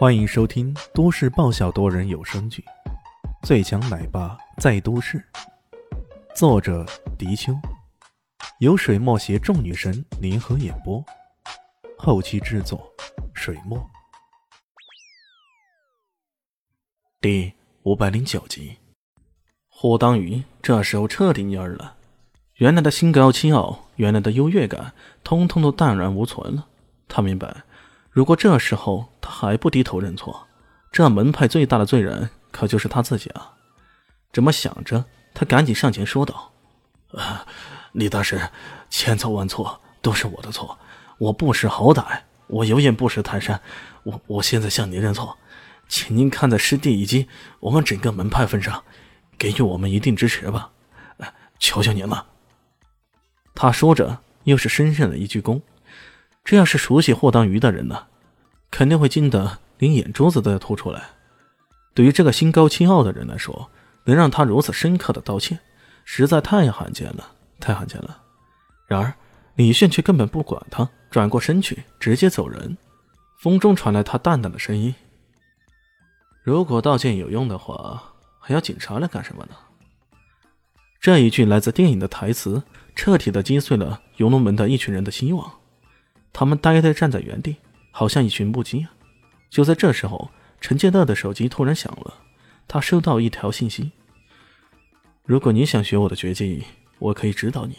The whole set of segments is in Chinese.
欢迎收听都市爆笑多人有声剧《最强奶爸在都市》，作者：迪秋，由水墨携众女神联合演播，后期制作：水墨。第五百零九集，霍当宇这时候彻底蔫了，原来的心高气傲，原来的优越感，通通都荡然无存了。他明白。如果这时候还不低头认错，这门派最大的罪人可就是他自己啊！这么想着，他赶紧上前说道：“啊，李大师，千错万错，都是我的错，我不识好歹，我有眼不识泰山，我我现在向您认错，请您看在师弟以及我们整个门派份上，给予我们一定支持吧，求求您了。”他说着，又是深深的一鞠躬。这要是熟悉霍当鱼的人呢，肯定会惊得连眼珠子都要凸出来。对于这个心高气傲的人来说，能让他如此深刻的道歉，实在太罕见了，太罕见了。然而李炫却根本不管他，转过身去，直接走人。风中传来他淡淡的声音：“如果道歉有用的话，还要警察来干什么呢？”这一句来自电影的台词，彻底的击碎了游龙门的一群人的希望。他们呆呆站在原地，好像一群木鸡啊！就在这时候，陈建乐的手机突然响了，他收到一条信息：“如果你想学我的绝技，我可以指导你。”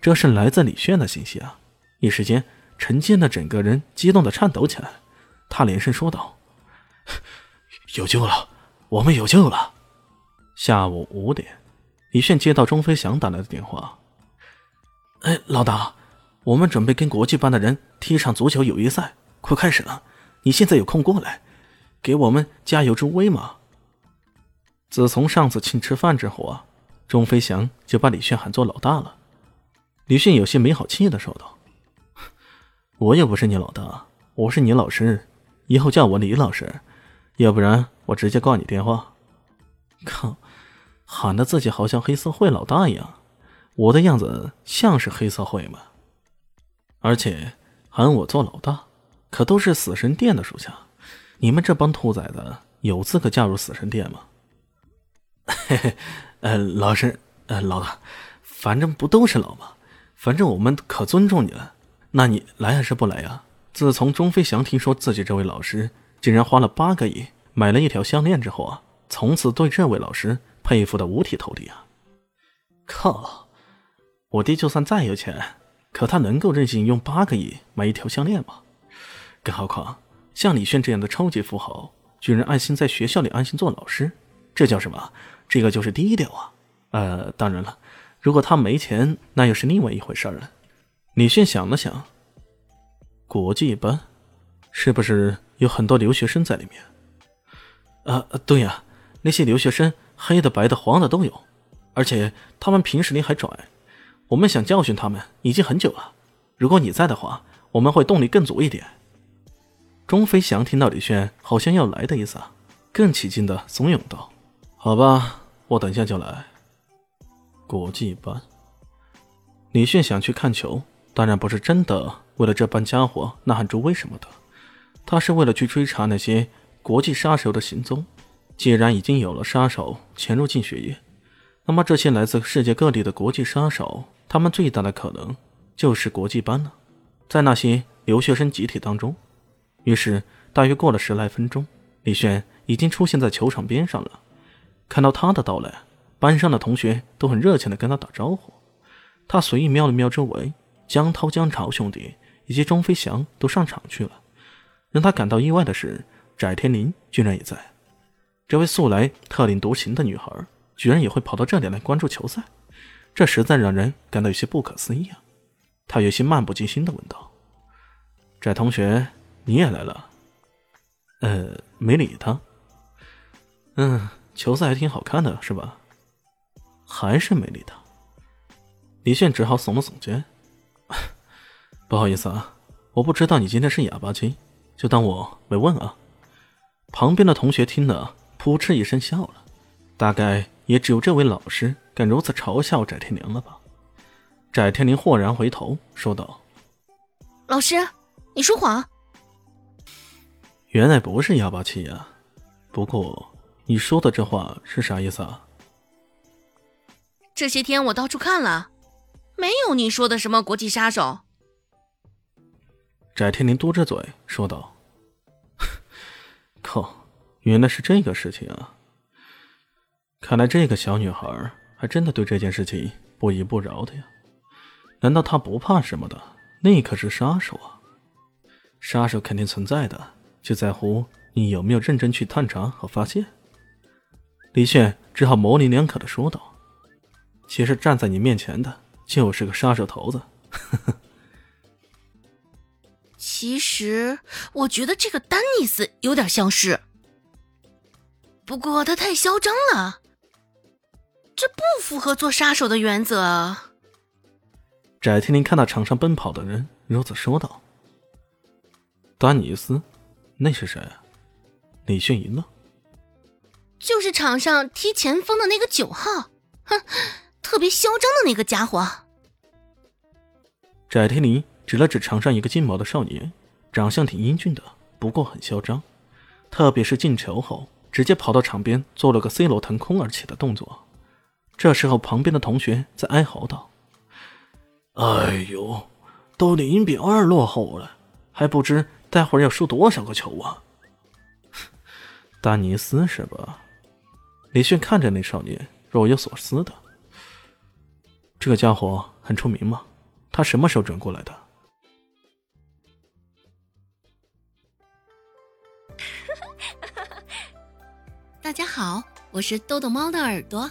这是来自李炫的信息啊！一时间，陈建的整个人激动的颤抖起来，他连声说道：“有救了，我们有救了！”下午五点，李炫接到钟飞翔打来的电话：“哎，老大。”我们准备跟国际班的人踢一场足球友谊赛，快开始了！你现在有空过来，给我们加油助威吗？自从上次请吃饭之后啊，钟飞翔就把李炫喊做老大了。李炫有些没好气的说道：“我又不是你老大，我是你老师，以后叫我李老师，要不然我直接挂你电话。”靠，喊的自己好像黑社会老大一样，我的样子像是黑社会吗？而且喊我做老大，可都是死神殿的属下。你们这帮兔崽子有资格加入死神殿吗？嘿嘿，呃，老师，呃，老大，反正不都是老吗？反正我们可尊重你了。那你来还是不来呀？自从钟飞翔听说自己这位老师竟然花了八个亿买了一条项链之后啊，从此对这位老师佩服的五体投地啊！靠，我爹就算再有钱。可他能够任性用八个亿买一条项链吗？更何况像李炫这样的超级富豪，居然安心在学校里安心做老师，这叫什么？这个就是低调啊！呃，当然了，如果他没钱，那又是另外一回事了。李炫想了想，国际班是不是有很多留学生在里面？啊，对呀，那些留学生黑的、白的、黄的都有，而且他们平时里还拽。我们想教训他们已经很久了，如果你在的话，我们会动力更足一点。钟飞翔听到李炫好像要来的意思，更起劲的怂恿道：“好吧，我等一下就来。”国际班，李炫想去看球，当然不是真的为了这帮家伙呐喊助威什么的，他是为了去追查那些国际杀手的行踪。既然已经有了杀手潜入进血液，那么这些来自世界各地的国际杀手。他们最大的可能就是国际班了，在那些留学生集体当中。于是，大约过了十来分钟，李轩已经出现在球场边上了。看到他的到来，班上的同学都很热情地跟他打招呼。他随意瞄了瞄周围，江涛、江潮兄弟以及钟飞翔都上场去了。让他感到意外的是，翟天临居然也在。这位素来特立独行的女孩，居然也会跑到这里来关注球赛。这实在让人感到有些不可思议啊！他有些漫不经心的问道：“翟同学，你也来了？”呃，没理他。嗯，球赛还挺好看的，是吧？还是没理他。李炫只好耸了耸肩：“ 不好意思啊，我不知道你今天是哑巴精，就当我没问啊。”旁边的同学听了，扑哧一声笑了。大概也只有这位老师敢如此嘲笑翟天临了吧？翟天临豁然回头说道：“老师，你说谎。”原来不是哑巴气呀。不过你说的这话是啥意思啊？这些天我到处看了，没有你说的什么国际杀手。翟天临嘟着嘴说道：“ 靠，原来是这个事情啊！看来这个小女孩还真的对这件事情不依不饶的呀。难道她不怕什么的？那可是杀手啊！杀手肯定存在的，就在乎你有没有认真去探查和发现。”李炫只好模棱两可的说道。其实站在你面前的就是个杀手头子。呵 呵其实我觉得这个丹尼斯有点像是，不过他太嚣张了，这不符合做杀手的原则。翟天临看到场上奔跑的人，如此说道：“丹尼斯，那是谁？”李迅赢了，就是场上踢前锋的那个九号，哼。特别嚣张的那个家伙，翟天临指了指场上一个金毛的少年，长相挺英俊的，不过很嚣张，特别是进球后，直接跑到场边做了个 C 罗腾空而起的动作。这时候，旁边的同学在哀嚎道：“哎呦，都零比二落后了，还不知待会儿要输多少个球啊！”丹尼斯是吧？李迅看着那少年，若有所思的。这个家伙很出名吗？他什么时候转过来的？大家好，我是豆豆猫的耳朵。